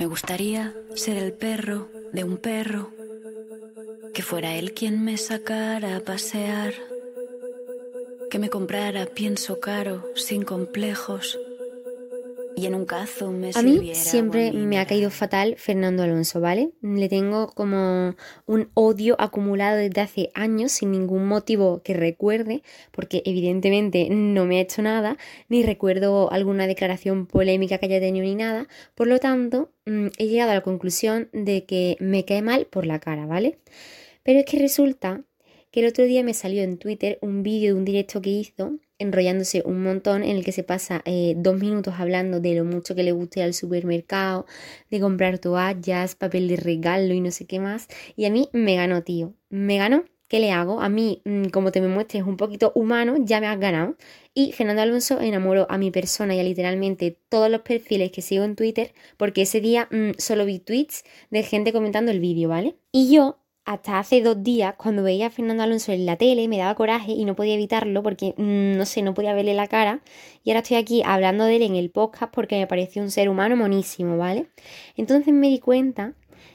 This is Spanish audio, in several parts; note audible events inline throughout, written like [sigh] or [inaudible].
Me gustaría ser el perro de un perro, que fuera él quien me sacara a pasear, que me comprara pienso caro, sin complejos A mí siempre me ha caído fatal Fernando Alonso, ¿vale? Le tengo como un odio acumulado desde hace años sin ningún motivo que recuerde, porque evidentemente no me ha hecho nada, ni recuerdo alguna declaración polémica que haya tenido ni nada. Por lo tanto, mm, he llegado a la conclusión de que me cae mal por la cara, ¿vale? Pero es que resulta que el otro día me salió en Twitter un vídeo de un directo que hizo enrollándose un montón en el que se pasa eh, dos minutos hablando de lo mucho que le guste al supermercado, de comprar toallas, papel de regalo y no sé qué más. Y a mí me ganó, tío. Me ganó. ¿Qué le hago? A mí, mm, como te me muestres un poquito humano, ya me has ganado. Y Fernando Alonso enamoró a mi persona y a literalmente todos los perfiles que sigo en Twitter, porque ese día mm, solo vi tweets de gente comentando el vídeo, ¿vale? Y yo hasta hace dos días, cuando veía a Fernando Alonso en la tele, me daba coraje y no podía evitarlo porque, mm, no sé, no podía verle la cara. Y ahora estoy aquí hablando de él en el podcast porque me pareció un ser humano monísimo, ¿vale? Entonces me di cuenta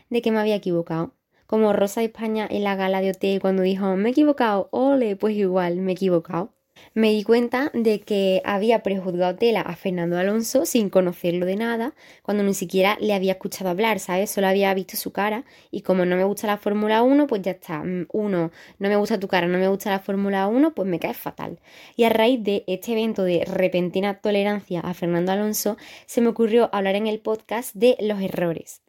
de que me había equivocado. Como Rosa de España en la gala de OT cuando dijo, me he equivocado, ole, pues igual, me he equivocado me di cuenta de que había prejuzgado tela a Fernando Alonso sin conocerlo de nada, cuando ni siquiera le había escuchado hablar, ¿sabes? Solo había visto su cara y como no me gusta la Fórmula 1, pues ya está. Mm, uno, no me gusta tu cara, no me gusta la Fórmula 1, pues me cae fatal. Y a raíz de este evento de repentina tolerancia a Fernando Alonso, se me ocurrió hablar en el podcast de los errores.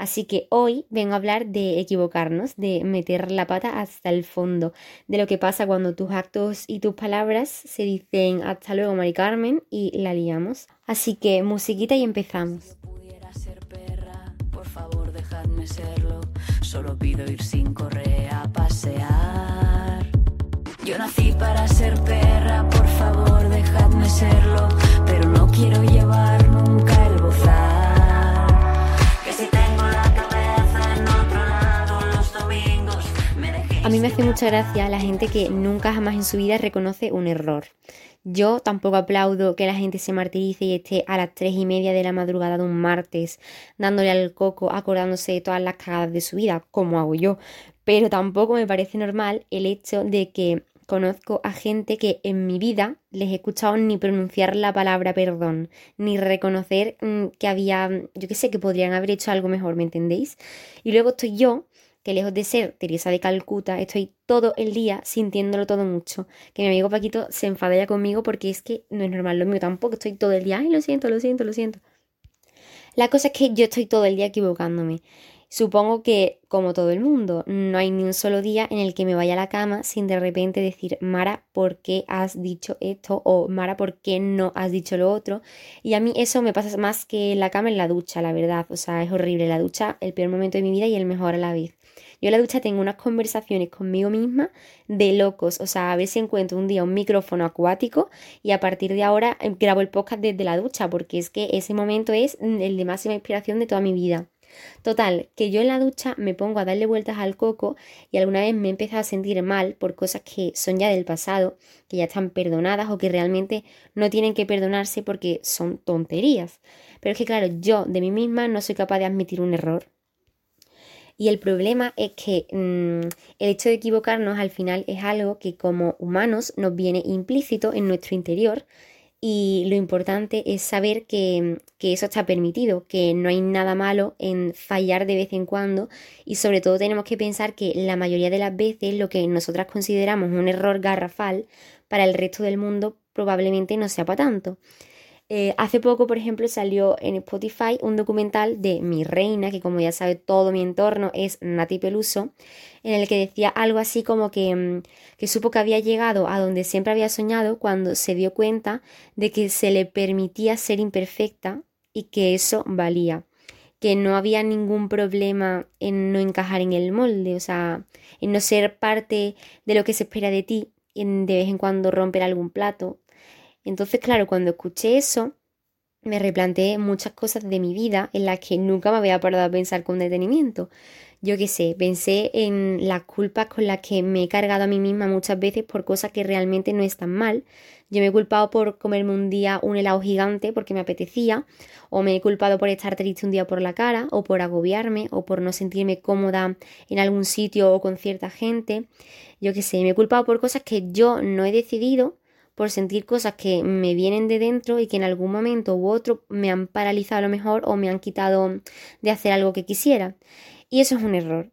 Así que hoy vengo a hablar de equivocarnos, de meter la pata hasta el fondo, de lo que pasa cuando tus actos y tus palabras se dicen hasta luego, Mari Carmen, y la liamos. Así que musiquita y empezamos. por favor, dejadme serlo. Solo pido ir sin correa a pasear. Yo nací para ser perra, por favor, dejadme serlo. Pero no quiero llevar nunca mí me hace mucha gracia la gente que nunca jamás en su vida reconoce un error. Yo tampoco aplaudo que la gente se martirice y esté a las tres y media de la madrugada de un martes dándole al coco acordándose de todas las cagadas de su vida, como hago yo. Pero tampoco me parece normal el hecho de que conozco a gente que en mi vida les he escuchado ni pronunciar la palabra perdón, ni reconocer mm, que había, yo qué sé, que podrían haber hecho algo mejor, ¿me entendéis? Y luego estoy yo que lejos de ser Teresa de Calcuta, estoy todo el día sintiéndolo todo mucho. Que mi amigo Paquito se enfada ya conmigo porque es que no es normal lo mío tampoco. Estoy todo el día, ay, lo siento, lo siento, lo siento. La cosa es que yo estoy todo el día equivocándome. Supongo que, como todo el mundo, no hay ni un solo día en el que me vaya a la cama sin de repente decir, Mara, ¿por qué has dicho esto? O Mara, ¿por qué no has dicho lo otro? Y a mí eso me pasa más que en la cama en la ducha, la verdad. O sea, es horrible la ducha, el peor momento de mi vida y el mejor a la vez. Yo en la ducha tengo unas conversaciones conmigo misma de locos. O sea, a ver si encuentro un día un micrófono acuático y a partir de ahora eh, grabo el podcast desde la ducha, porque es que ese momento es mm, el de máxima inspiración de toda mi vida. Total, que yo en la ducha me pongo a darle vueltas al coco y alguna vez me he empezado a sentir mal por cosas que son ya del pasado, que ya están perdonadas o que realmente no tienen que perdonarse porque son tonterías. Pero es que claro, yo de mí misma no soy capaz de admitir un error. Y el problema es que mm, el hecho de equivocarnos al final es algo que como humanos nos viene implícito en nuestro interior y lo importante es saber que, que, eso está permitido, que no hay nada malo en fallar de vez en cuando y sobre todo tenemos que pensar que la mayoría de las veces lo que nosotras consideramos un error garrafal para el resto del mundo probablemente no sea para tanto. Eh, hace poco, por ejemplo, salió en Spotify un documental de mi reina, que como ya sabe todo mi entorno es Nati Peluso, en el que decía algo así como que, mm, que supo que había llegado a donde siempre había soñado cuando se dio cuenta de que se le permitía ser imperfecta y que eso valía que no había ningún problema en no encajar en el molde, o sea, en no ser parte de lo que se espera de ti, de vez en cuando romper algún plato, entonces, claro, cuando escuché eso, me replanteé muchas cosas de mi vida en las que nunca me había parado a pensar con detenimiento. Yo qué sé, pensé en las culpas con las que me he cargado a mí misma muchas veces por cosas que realmente no están mal. Yo me he culpado por comerme un día un helado gigante porque me apetecía, o me he culpado por estar triste un día por la cara, o por agobiarme, o por no sentirme cómoda en algún sitio o con cierta gente. Yo qué sé, me he culpado por cosas que yo no he decidido, por sentir cosas que me vienen de dentro y que en algún momento u otro me han paralizado a lo mejor o me han quitado de hacer algo que quisiera. Y eso es un error.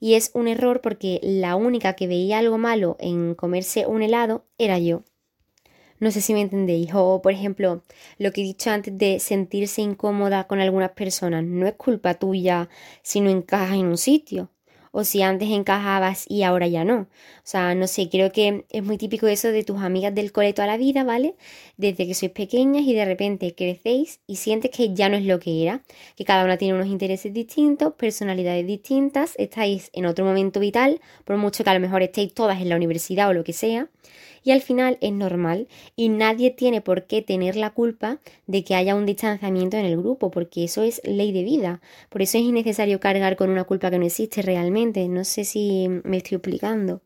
Y es un error porque la única que veía algo malo en comerse un helado era yo. No sé si me entendéis. O, por ejemplo, lo que he dicho antes de sentirse incómoda con algunas personas. No es culpa tuya si no encajas en un sitio o si antes encajabas y ahora ya no. O sea, no sé, creo que es muy típico eso de tus amigas del cole toda la vida, ¿vale? Desde que sois pequeñas y de repente crecéis y sientes que ya no es lo que era, que cada una tiene unos intereses distintos, personalidades distintas, estáis en otro momento vital, por mucho que a lo mejor estéis todas en la universidad o lo que sea y al final es normal y nadie tiene por qué tener la culpa de que haya un distanciamiento en el grupo, porque eso es ley de vida. Por eso es innecesario cargar con una culpa que no existe realmente. No sé si me estoy explicando.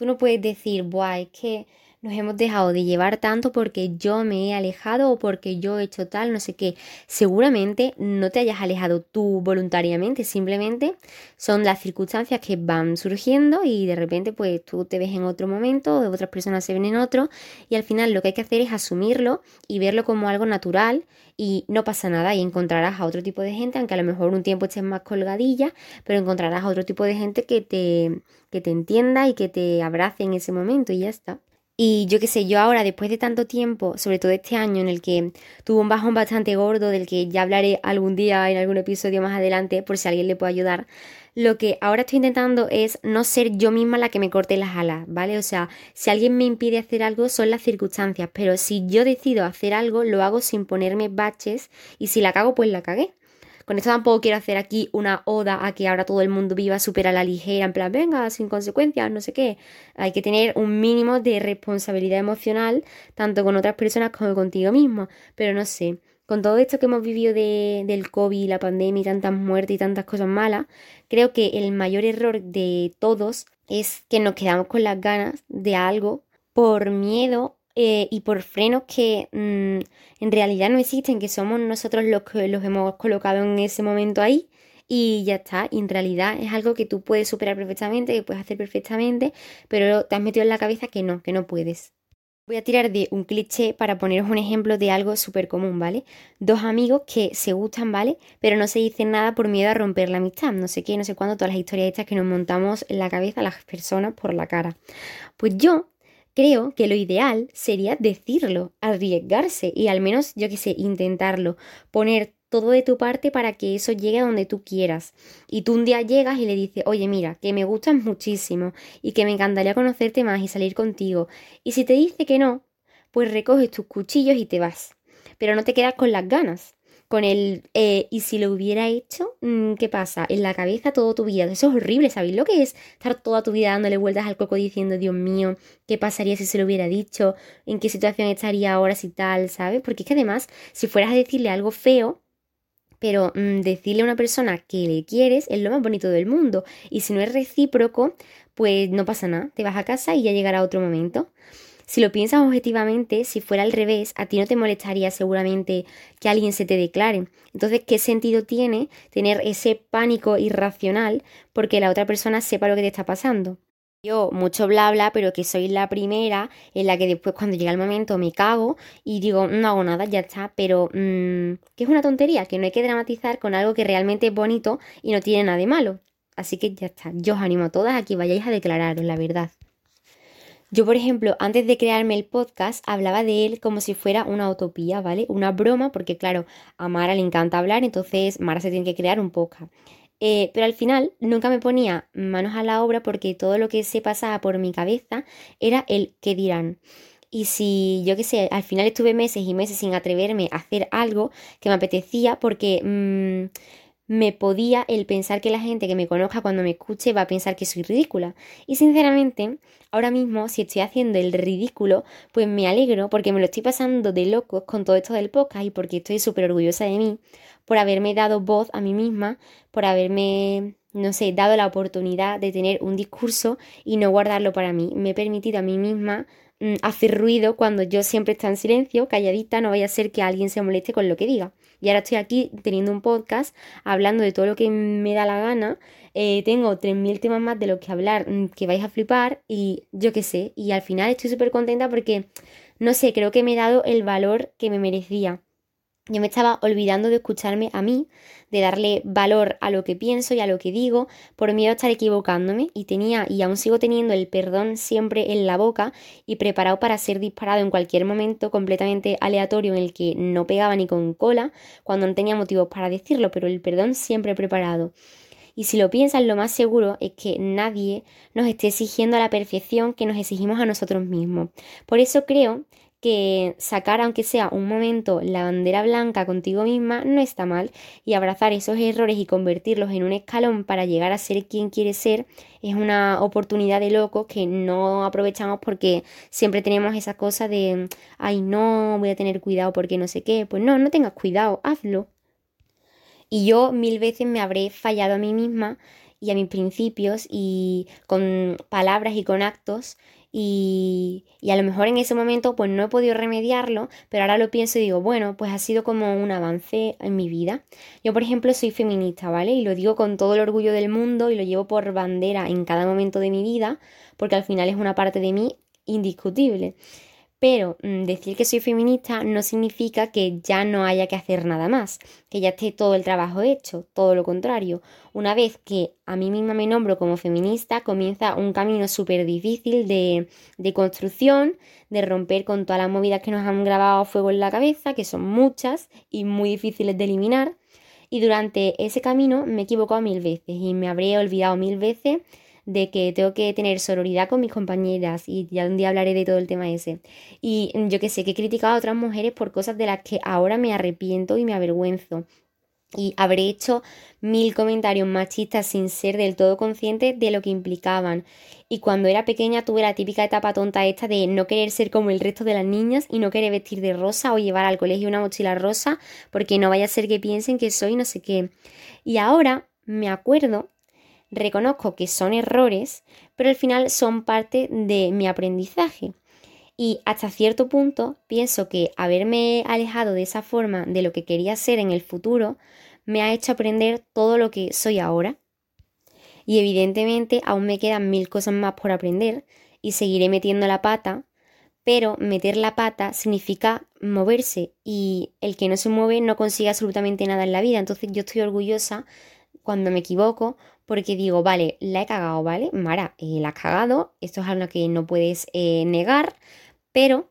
Tú no puedes decir, buah, es que nos hemos dejado de llevar tanto porque yo me he alejado o porque yo he hecho tal, no sé qué. Seguramente no te hayas alejado tú voluntariamente, simplemente son las circunstancias que van surgiendo y de repente pues tú te ves en otro momento, otras personas se ven en otro y al final lo que hay que hacer es asumirlo y verlo como algo natural y no pasa nada y encontrarás a otro tipo de gente, aunque a lo mejor un tiempo estés más colgadilla, pero encontrarás a otro tipo de gente que te, que te entienda y que te abrace en ese momento y ya está. Y yo qué sé, yo ahora, después de tanto tiempo, sobre todo este año en el que tuve un bajón bastante gordo, del que ya hablaré algún día en algún episodio más adelante, por si alguien le puede ayudar, lo que ahora estoy intentando es no ser yo misma la que me corte las alas, ¿vale? O sea, si alguien me impide hacer algo son las circunstancias, pero si yo decido hacer algo, lo hago sin ponerme baches y si la cago, pues la cagué. Con esto tampoco quiero hacer aquí una oda a que ahora todo el mundo viva súper a la ligera, en plan, venga, sin consecuencias, no sé qué. Hay que tener un mínimo de responsabilidad emocional, tanto con otras personas como contigo mismo. Pero no sé, con todo esto que hemos vivido de, del COVID, la pandemia y tantas muertes y tantas cosas malas, creo que el mayor error de todos es que nos quedamos con las ganas de algo por miedo eh, y por frenos que mm, en realidad no existen, que somos nosotros los que los hemos colocado en ese momento ahí y ya está. Y en realidad es algo que tú puedes superar perfectamente, que puedes hacer perfectamente, pero te has metido en la cabeza que no, que no puedes. Voy a tirar de un cliché para poneros un ejemplo de algo súper común, ¿vale? Dos amigos que se gustan, ¿vale? Pero no se dicen nada por miedo a romper la amistad. No sé qué, no sé cuándo, todas las historias estas que nos montamos en la cabeza las personas por la cara. Pues yo Creo que lo ideal sería decirlo, arriesgarse y al menos, yo qué sé, intentarlo, poner todo de tu parte para que eso llegue a donde tú quieras. Y tú un día llegas y le dices, oye, mira, que me gustas muchísimo y que me encantaría conocerte más y salir contigo. Y si te dice que no, pues recoges tus cuchillos y te vas. Pero no te quedas con las ganas con el eh, y si lo hubiera hecho, mm, ¿qué pasa? En la cabeza toda tu vida. Eso es horrible, ¿sabéis lo que es? Estar toda tu vida dándole vueltas al coco diciendo, Dios mío, ¿qué pasaría si se lo hubiera dicho? ¿En qué situación estaría ahora si tal, ¿sabes? Porque es que además, si fueras a decirle algo feo, pero mm, decirle a una persona que le quieres es lo más bonito del mundo. Y si no es recíproco, pues no pasa nada. Te vas a casa y ya llegará otro momento. Si lo piensas objetivamente, si fuera al revés, a ti no te molestaría seguramente que alguien se te declare. Entonces, ¿qué sentido tiene tener ese pánico irracional porque la otra persona sepa lo que te está pasando? Yo mucho bla bla, pero que soy la primera en la que después cuando llega el momento me cago y digo, no hago nada, ya está, pero mm, que es una tontería, que no hay que dramatizar con algo que realmente es bonito y no tiene nada de malo. Así que ya está, yo os animo a todas a que vayáis a declararos la verdad. Yo, por ejemplo, antes de crearme el podcast, hablaba de él como si fuera una utopía, ¿vale? Una broma, porque claro, a Mara le encanta hablar, entonces Mara se tiene que crear un podcast. Eh, pero al final nunca me ponía manos a la obra porque todo lo que se pasaba por mi cabeza era el qué dirán. Y si yo qué sé, al final estuve meses y meses sin atreverme a hacer algo que me apetecía porque mm, me podía el pensar que la gente que me conozca cuando me escuche va a pensar que soy ridícula. Y sinceramente, ahora mismo, si estoy haciendo el ridículo, pues me alegro porque me lo estoy pasando de locos con todo esto del podcast y porque estoy súper orgullosa de mí por haberme dado voz a mí misma, por haberme, no sé, dado la oportunidad de tener un discurso y no guardarlo para mí. Me he permitido a mí misma hacer ruido cuando yo siempre estoy en silencio, calladita, no vaya a ser que alguien se moleste con lo que diga. Y ahora estoy aquí teniendo un podcast hablando de todo lo que me da la gana. Eh, tengo 3.000 temas más de los que hablar mm, que vais a flipar y yo qué sé. Y al final estoy súper contenta porque, no sé, creo que me he dado el valor que me merecía. Yo me estaba olvidando de escucharme a mí, de darle valor a lo que pienso y a lo que digo, por miedo a estar equivocándome, y tenía y aún sigo teniendo el perdón siempre en la boca y preparado para ser disparado en cualquier momento completamente aleatorio en el que no pegaba ni con cola, cuando no tenía motivos para decirlo, pero el perdón siempre preparado. Y si lo piensas, lo más seguro es que nadie nos esté exigiendo a la perfección que nos exigimos a nosotros mismos. Por eso creo que sacar, aunque sea un momento, la bandera blanca contigo misma no está mal y abrazar esos errores y convertirlos en un escalón para llegar a ser quien quieres ser es una oportunidad de locos que no aprovechamos porque siempre tenemos esa cosa de, ay no, voy a tener cuidado porque no sé qué. Pues no, no tengas cuidado, hazlo. Y yo mil veces me habré fallado a mí misma y a mis principios y con palabras y con actos y, a lo mejor en ese momento pues no he podido remediarlo, pero ahora lo pienso y digo, bueno, pues ha sido como un avance en mi vida. Yo, por ejemplo, soy feminista, ¿vale? Y lo digo con todo el orgullo del mundo y lo llevo por bandera en cada momento de mi vida, porque al final es una parte de mí indiscutible. Pero mm, decir que soy feminista no significa que ya no haya que hacer nada más, que ya esté todo el trabajo hecho, todo lo contrario. Una vez que a mí misma me nombro como feminista, comienza un camino súper difícil de, construcción, de romper con todas las movidas que nos han grabado fuego en la cabeza, que son muchas y muy difíciles de eliminar. Y durante ese camino me he equivocado mil veces y me habré olvidado mil veces de que tengo que tener sororidad con mis compañeras y ya un día hablaré de todo el tema ese. Y yo que sé, que he criticado a otras mujeres por cosas de las que ahora me arrepiento y me avergüenzo. Y habré hecho mil comentarios machistas sin ser del todo consciente de lo que implicaban. Y cuando era pequeña tuve la típica etapa tonta esta de no querer ser como el resto de las niñas y no querer vestir de rosa o llevar al colegio una mochila rosa porque no vaya a ser que piensen que soy no sé qué. Y ahora me acuerdo reconozco que son errores, pero al final son parte de mi aprendizaje. Y hasta cierto punto pienso que haberme alejado de esa forma de lo que quería ser en el futuro me ha hecho aprender todo lo que soy ahora. Y evidentemente aún me quedan mil cosas más por aprender y seguiré metiendo la pata, pero meter la pata significa moverse y el que no se mueve no consigue absolutamente nada en la vida. Entonces yo estoy orgullosa cuando me equivoco porque digo, vale, la he cagado, ¿vale? Mara, eh, la has cagado, esto es algo que no puedes eh, negar, pero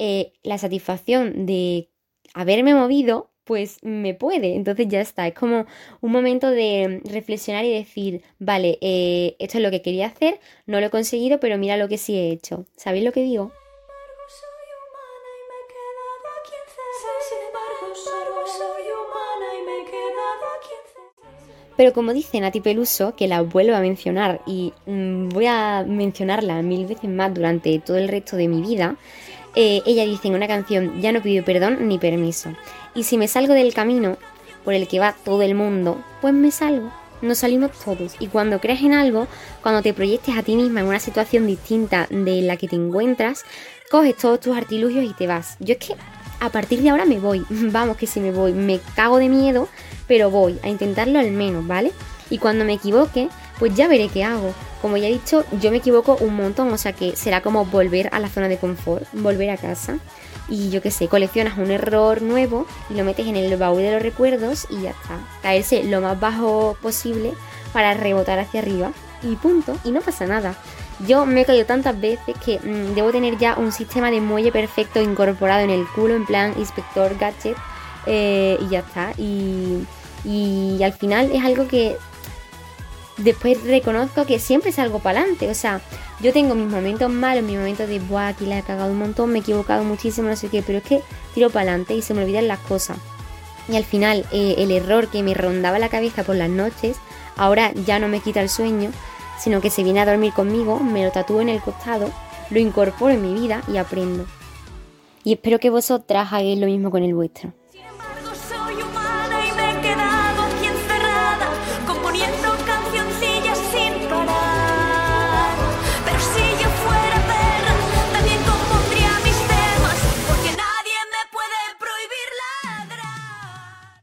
eh, la satisfacción de haberme movido, pues me puede, entonces ya está, es como un momento de reflexionar y decir, vale, esto es lo que quería hacer, no lo he conseguido, pero mira lo que sí he hecho, ¿sabéis lo que digo? Pero como dice Nati Peluso, que la vuelvo a mencionar y mm, voy a mencionarla mil veces más durante todo el resto de mi vida, eh, ella dice en una canción, ya no pido perdón ni permiso. Y si me salgo del camino por el que va todo el mundo, pues me salgo. Nos salimos todos. Y cuando creas en algo, cuando te proyectes a ti misma en una situación distinta de la que te encuentras, coges todos tus artilugios y te vas. Yo es que a partir de ahora me voy. [laughs] Vamos que si me voy. Me cago de miedo pero voy a intentarlo al menos, ¿vale? Y cuando me equivoque, pues ya veré qué hago. Como ya he dicho, yo me equivoco un montón, o sea que será como volver a la zona de confort, volver a casa. Y yo qué sé, coleccionas un error nuevo y lo metes en el baúl de los recuerdos y ya está. Caerse lo más bajo posible para rebotar hacia arriba y punto, y no pasa nada. Yo me he caído tantas veces que mm, debo tener ya un sistema de muelle perfecto incorporado en el culo, en plan inspector gadget, eh, y ya está. Y, y al final es algo que después reconozco que siempre salgo para adelante. O sea, yo tengo mis momentos malos, mis momentos de, buah, aquí la he cagado un montón, me he equivocado muchísimo, no sé qué, pero es que tiro para adelante y se me olvidan las cosas. Y al final, eh, el error que me rondaba la cabeza por las noches, ahora ya no me quita el sueño, sino que se viene a dormir conmigo, me lo tatúo en el costado, lo incorporo en mi vida y aprendo. Y espero que vosotras hagáis lo mismo con el vuestro.